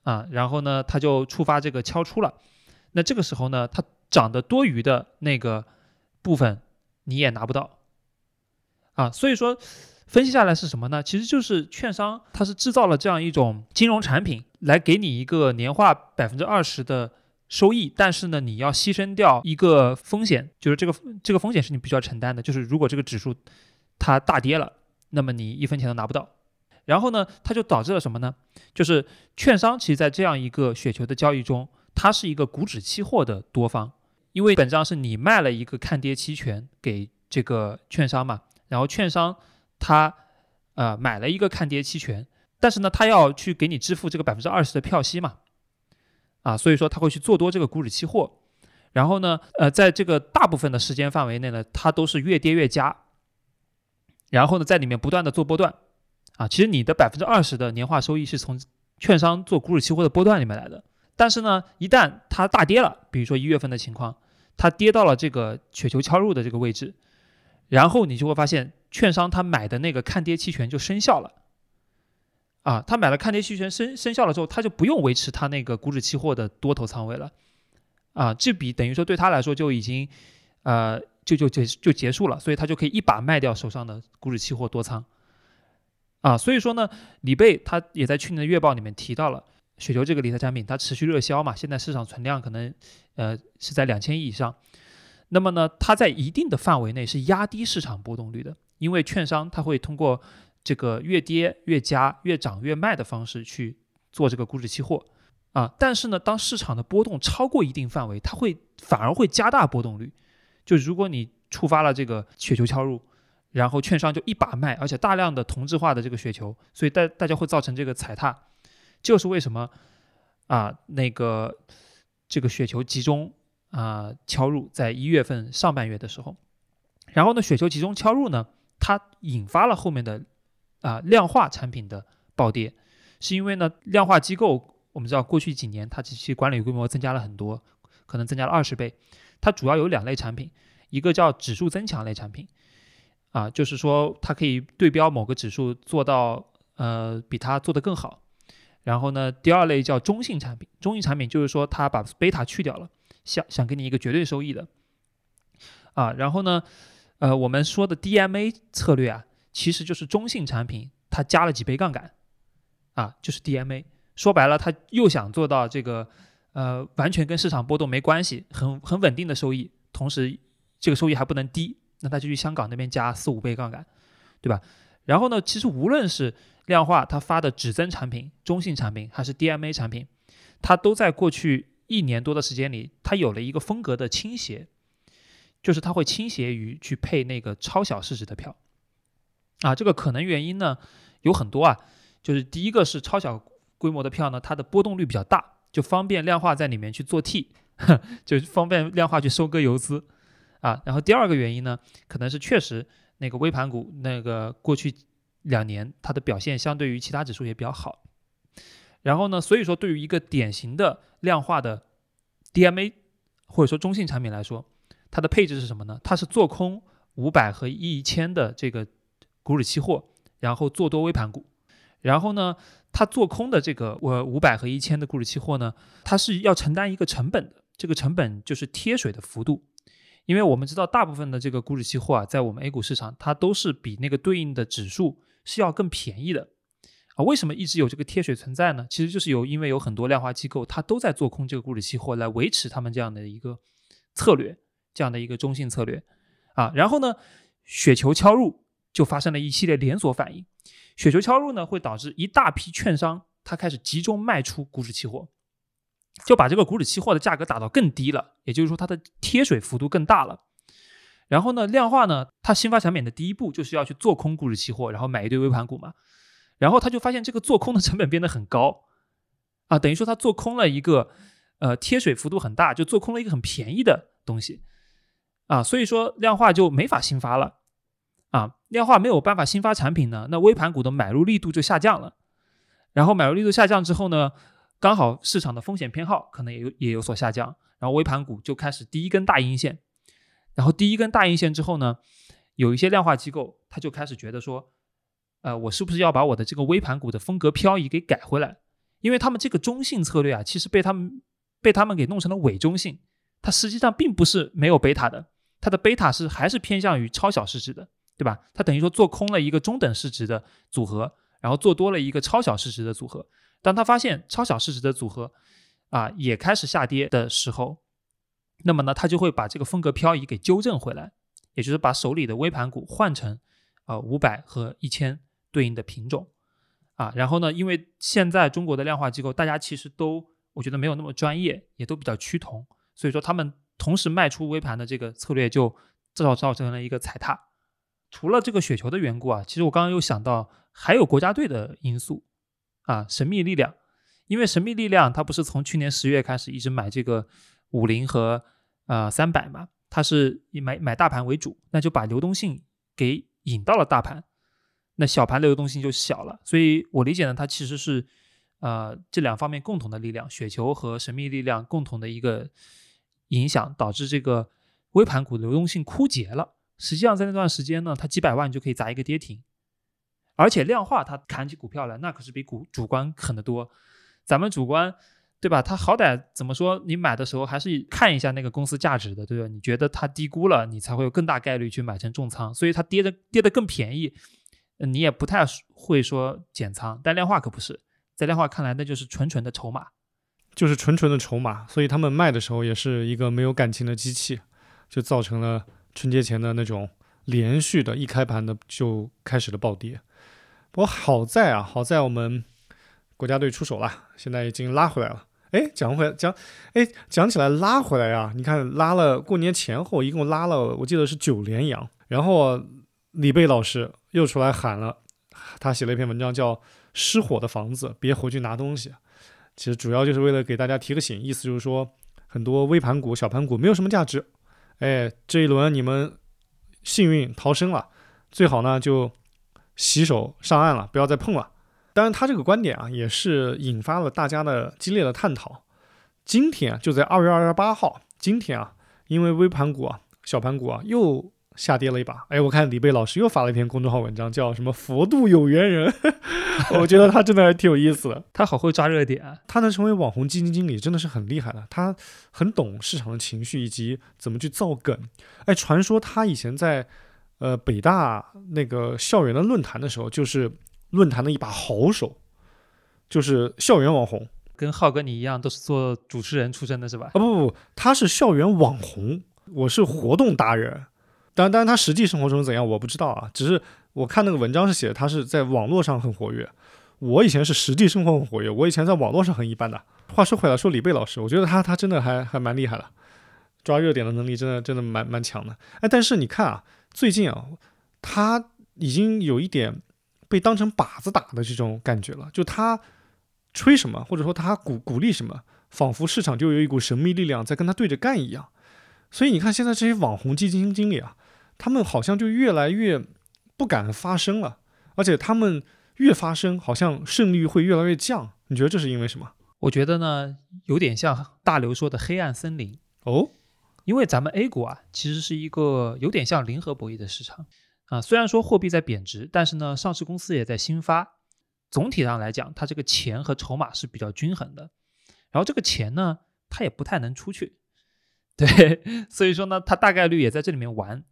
啊，然后呢，它就触发这个敲出了，那这个时候呢，它涨的多余的那个部分你也拿不到，啊，所以说分析下来是什么呢？其实就是券商它是制造了这样一种金融产品，来给你一个年化百分之二十的收益，但是呢，你要牺牲掉一个风险，就是这个这个风险是你必须要承担的，就是如果这个指数它大跌了，那么你一分钱都拿不到。然后呢，它就导致了什么呢？就是券商其实在这样一个雪球的交易中，它是一个股指期货的多方，因为本质上是你卖了一个看跌期权给这个券商嘛，然后券商他呃买了一个看跌期权，但是呢，他要去给你支付这个百分之二十的票息嘛，啊，所以说他会去做多这个股指期货，然后呢，呃，在这个大部分的时间范围内呢，它都是越跌越加，然后呢，在里面不断的做波段。啊，其实你的百分之二十的年化收益是从券商做股指期货的波段里面来的。但是呢，一旦它大跌了，比如说一月份的情况，它跌到了这个雪球敲入的这个位置，然后你就会发现，券商他买的那个看跌期权就生效了。啊，他买了看跌期权生生效了之后，他就不用维持他那个股指期货的多头仓位了。啊，这笔等于说对他来说就已经，呃，就就结就结束了，所以他就可以一把卖掉手上的股指期货多仓。啊，所以说呢，李贝他也在去年的月报里面提到了雪球这个理财产品，它持续热销嘛，现在市场存量可能呃是在两千亿以上。那么呢，它在一定的范围内是压低市场波动率的，因为券商它会通过这个越跌越加、越涨越卖的方式去做这个股指期货啊。但是呢，当市场的波动超过一定范围，它会反而会加大波动率。就如果你触发了这个雪球敲入。然后券商就一把卖，而且大量的同质化的这个雪球，所以大大家会造成这个踩踏，就是为什么啊那个这个雪球集中啊敲入在一月份上半月的时候，然后呢雪球集中敲入呢，它引发了后面的啊量化产品的暴跌，是因为呢量化机构我们知道过去几年它其实管理规模增加了很多，可能增加了二十倍，它主要有两类产品，一个叫指数增强类产品。啊，就是说它可以对标某个指数做到呃比它做得更好，然后呢，第二类叫中性产品，中性产品就是说它把贝塔去掉了，想想给你一个绝对收益的，啊，然后呢，呃，我们说的 DMA 策略啊，其实就是中性产品它加了几倍杠杆，啊，就是 DMA，说白了，它又想做到这个呃完全跟市场波动没关系，很很稳定的收益，同时这个收益还不能低。那他就去香港那边加四五倍杠杆，对吧？然后呢，其实无论是量化它发的指增产品、中性产品，还是 DMA 产品，它都在过去一年多的时间里，它有了一个风格的倾斜，就是它会倾斜于去配那个超小市值的票。啊，这个可能原因呢有很多啊，就是第一个是超小规模的票呢，它的波动率比较大，就方便量化在里面去做 T，就方便量化去收割游资。啊，然后第二个原因呢，可能是确实那个微盘股那个过去两年它的表现相对于其他指数也比较好，然后呢，所以说对于一个典型的量化的 DMA 或者说中性产品来说，它的配置是什么呢？它是做空五百和一千的这个股指期货，然后做多微盘股。然后呢，它做空的这个我五百和一千的股指期货呢，它是要承担一个成本的，这个成本就是贴水的幅度。因为我们知道，大部分的这个股指期货啊，在我们 A 股市场，它都是比那个对应的指数是要更便宜的啊。为什么一直有这个贴水存在呢？其实就是有，因为有很多量化机构，它都在做空这个股指期货，来维持他们这样的一个策略，这样的一个中性策略啊。然后呢，雪球敲入，就发生了一系列连锁反应。雪球敲入呢，会导致一大批券商它开始集中卖出股指期货。就把这个股指期货的价格打到更低了，也就是说它的贴水幅度更大了。然后呢，量化呢，它新发产品的第一步就是要去做空股指期货，然后买一堆微盘股嘛。然后他就发现这个做空的成本变得很高啊，等于说他做空了一个呃贴水幅度很大，就做空了一个很便宜的东西啊，所以说量化就没法新发了啊，量化没有办法新发产品呢，那微盘股的买入力度就下降了。然后买入力度下降之后呢？刚好市场的风险偏好可能也有也有所下降，然后微盘股就开始第一根大阴线，然后第一根大阴线之后呢，有一些量化机构他就开始觉得说，呃，我是不是要把我的这个微盘股的风格漂移给改回来？因为他们这个中性策略啊，其实被他们被他们给弄成了伪中性，它实际上并不是没有贝塔的，它的贝塔是还是偏向于超小市值的，对吧？它等于说做空了一个中等市值的组合，然后做多了一个超小市值的组合。当他发现超小市值的组合啊也开始下跌的时候，那么呢，他就会把这个风格漂移给纠正回来，也就是把手里的微盘股换成啊五百和一千对应的品种啊。然后呢，因为现在中国的量化机构大家其实都我觉得没有那么专业，也都比较趋同，所以说他们同时卖出微盘的这个策略就造造成了一个踩踏。除了这个雪球的缘故啊，其实我刚刚又想到还有国家队的因素。啊，神秘力量，因为神秘力量它不是从去年十月开始一直买这个五零和呃三百嘛，它是以买买大盘为主，那就把流动性给引到了大盘，那小盘流动性就小了，所以我理解呢，它其实是呃这两方面共同的力量，雪球和神秘力量共同的一个影响，导致这个微盘股流动性枯竭了。实际上在那段时间呢，它几百万就可以砸一个跌停。而且量化它砍起股票来，那可是比股主观狠得多。咱们主观，对吧？它好歹怎么说？你买的时候还是看一下那个公司价值的，对吧？你觉得它低估了，你才会有更大概率去买成重仓。所以它跌的跌的更便宜，你也不太会说减仓。但量化可不是，在量化看来，那就是纯纯的筹码，就是纯纯的筹码。所以他们卖的时候也是一个没有感情的机器，就造成了春节前的那种连续的一开盘的就开始了暴跌。不过好在啊，好在我们国家队出手了，现在已经拉回来了。哎，讲回讲，哎，讲起来拉回来啊，你看拉了过年前后一共拉了，我记得是九连阳。然后李贝老师又出来喊了，他写了一篇文章叫《失火的房子别回去拿东西》，其实主要就是为了给大家提个醒，意思就是说很多微盘股、小盘股没有什么价值。哎，这一轮你们幸运逃生了，最好呢就。洗手上岸了，不要再碰了。当然，他这个观点啊，也是引发了大家的激烈的探讨。今天就在二月二十八号，今天啊，因为微盘股啊、小盘股啊又下跌了一把。哎，我看李贝老师又发了一篇公众号文章，叫什么“佛度有缘人”，我觉得他真的还挺有意思的。他好会抓热点，他能成为网红基金经理，真的是很厉害的。他很懂市场的情绪以及怎么去造梗。哎，传说他以前在。呃，北大那个校园的论坛的时候，就是论坛的一把好手，就是校园网红，跟浩哥你一样，都是做主持人出身的，是吧？啊不不不，他是校园网红，我是活动达人。当然，当然他实际生活中怎样我不知道啊，只是我看那个文章是写的他是在网络上很活跃。我以前是实际生活很活跃，我以前在网络上很一般的。话说回来，说李贝老师，我觉得他他真的还还蛮厉害的，抓热点的能力真的真的蛮蛮强的。哎，但是你看啊。最近啊，他已经有一点被当成靶子打的这种感觉了。就他吹什么，或者说他鼓鼓励什么，仿佛市场就有一股神秘力量在跟他对着干一样。所以你看，现在这些网红基金经理啊，他们好像就越来越不敢发声了，而且他们越发声，好像胜率会越来越降。你觉得这是因为什么？我觉得呢，有点像大刘说的黑暗森林。哦，因为咱们 A 股啊，其实是一个有点像零和博弈的市场啊。虽然说货币在贬值，但是呢，上市公司也在新发。总体上来讲，它这个钱和筹码是比较均衡的。然后这个钱呢，它也不太能出去，对，所以说呢，它大概率也在这里面玩。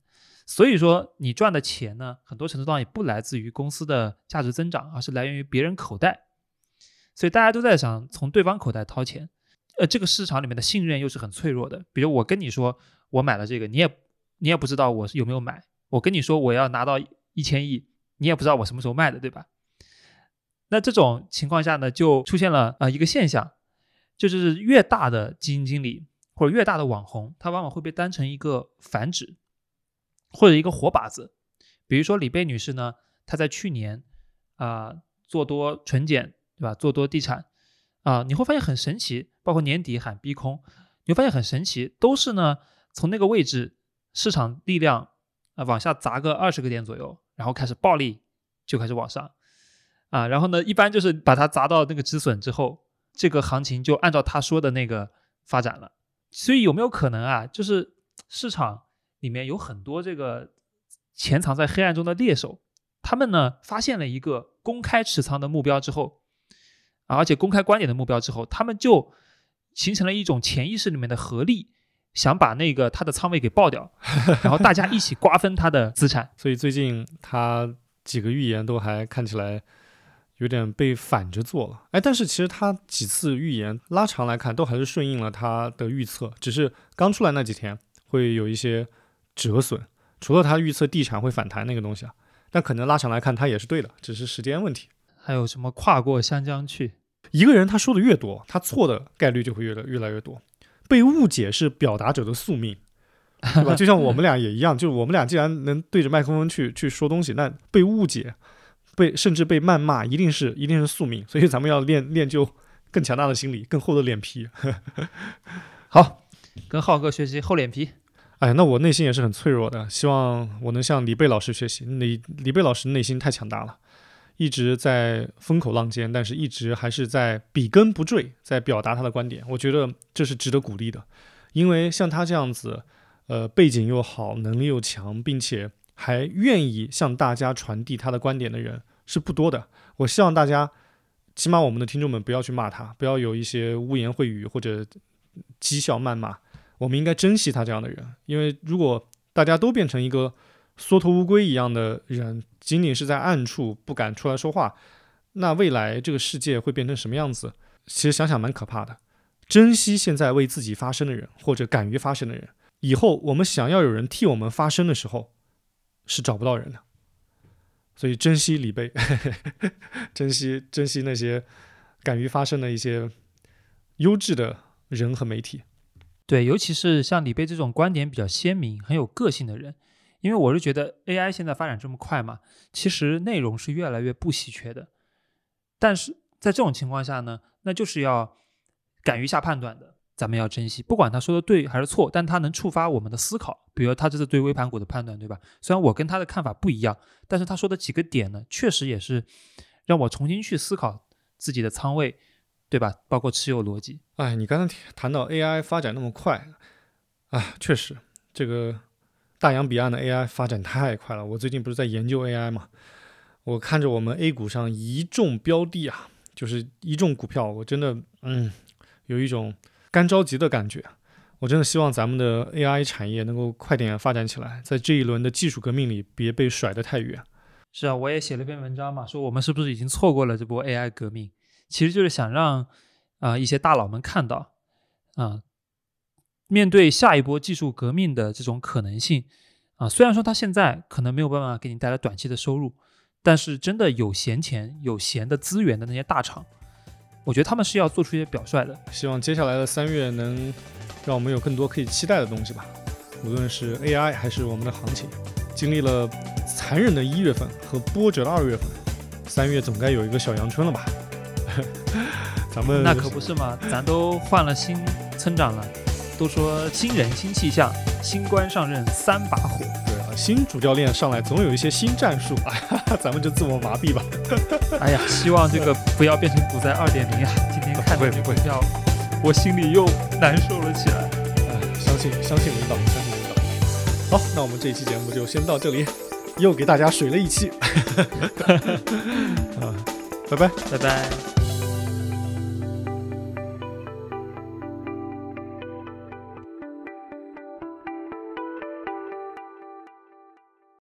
所以说，你赚的钱呢，很多程度上也不来自于公司的价值增长，而是来源于别人口袋。所以大家都在想从对方口袋掏钱。呃，这个市场里面的信任又是很脆弱的。比如我跟你说我买了这个，你也你也不知道我是有没有买。我跟你说我要拿到一千亿，你也不知道我什么时候卖的，对吧？那这种情况下呢，就出现了啊一个现象，就是越大的基金经理或者越大的网红，他往往会被当成一个反指或者一个活靶子。比如说李贝女士呢，她在去年啊做多纯碱，对吧？做多地产。啊，你会发现很神奇，包括年底喊逼空，你会发现很神奇，都是呢从那个位置市场力量啊往下砸个二十个点左右，然后开始暴力就开始往上啊，然后呢一般就是把它砸到那个止损之后，这个行情就按照他说的那个发展了。所以有没有可能啊，就是市场里面有很多这个潜藏在黑暗中的猎手，他们呢发现了一个公开持仓的目标之后。而且公开观点的目标之后，他们就形成了一种潜意识里面的合力，想把那个他的仓位给爆掉，然后大家一起瓜分他的资产。所以最近他几个预言都还看起来有点被反着做了。哎，但是其实他几次预言拉长来看，都还是顺应了他的预测，只是刚出来那几天会有一些折损。除了他预测地产会反弹那个东西啊，但可能拉长来看他也是对的，只是时间问题。还有什么跨过湘江去？一个人他说的越多，他错的概率就会越来越来越多。被误解是表达者的宿命，对吧？就像我们俩也一样，就是我们俩既然能对着麦克风去去说东西，那被误解、被甚至被谩骂，一定是一定是宿命。所以咱们要练练就更强大的心理，更厚的脸皮。好，跟浩哥学习厚脸皮。哎，那我内心也是很脆弱的，希望我能向李贝老师学习。李李贝老师内心太强大了。一直在风口浪尖，但是一直还是在笔耕不缀，在表达他的观点。我觉得这是值得鼓励的，因为像他这样子，呃，背景又好，能力又强，并且还愿意向大家传递他的观点的人是不多的。我希望大家，起码我们的听众们不要去骂他，不要有一些污言秽语或者讥笑谩骂。我们应该珍惜他这样的人，因为如果大家都变成一个。缩头乌龟一样的人，仅仅是在暗处不敢出来说话，那未来这个世界会变成什么样子？其实想想蛮可怕的。珍惜现在为自己发声的人，或者敢于发声的人，以后我们想要有人替我们发声的时候，是找不到人的。所以珍惜李贝，珍惜珍惜那些敢于发声的一些优质的人和媒体。对，尤其是像李贝这种观点比较鲜明、很有个性的人。因为我是觉得 AI 现在发展这么快嘛，其实内容是越来越不稀缺的。但是在这种情况下呢，那就是要敢于下判断的，咱们要珍惜，不管他说的对还是错，但他能触发我们的思考。比如他这次对微盘股的判断，对吧？虽然我跟他的看法不一样，但是他说的几个点呢，确实也是让我重新去思考自己的仓位，对吧？包括持有逻辑。哎，你刚才谈到 AI 发展那么快，啊，确实这个。大洋彼岸的 AI 发展太快了，我最近不是在研究 AI 嘛？我看着我们 A 股上一众标的啊，就是一众股票，我真的嗯，有一种干着急的感觉。我真的希望咱们的 AI 产业能够快点发展起来，在这一轮的技术革命里别被甩得太远。是啊，我也写了篇文章嘛，说我们是不是已经错过了这波 AI 革命？其实就是想让啊一些大佬们看到啊。面对下一波技术革命的这种可能性，啊，虽然说它现在可能没有办法给你带来短期的收入，但是真的有闲钱、有闲的资源的那些大厂，我觉得他们是要做出一些表率的。希望接下来的三月能让我们有更多可以期待的东西吧，无论是 AI 还是我们的行情。经历了残忍的一月份和波折的二月份，三月总该有一个小阳春了吧？咱们那可不是嘛，咱都换了新村长了。都说新人新气象，新官上任三把火。对啊，新主教练上来总有一些新战术 啊，咱们就自我麻痹吧。哎呀，希望这个不要变成股灾二点零啊！今天看。这股票，我心里又难受了起来。哎，相信相信领导，相信领导。好，那我们这一期节目就先到这里，又给大家水了一期。啊，拜拜。拜拜。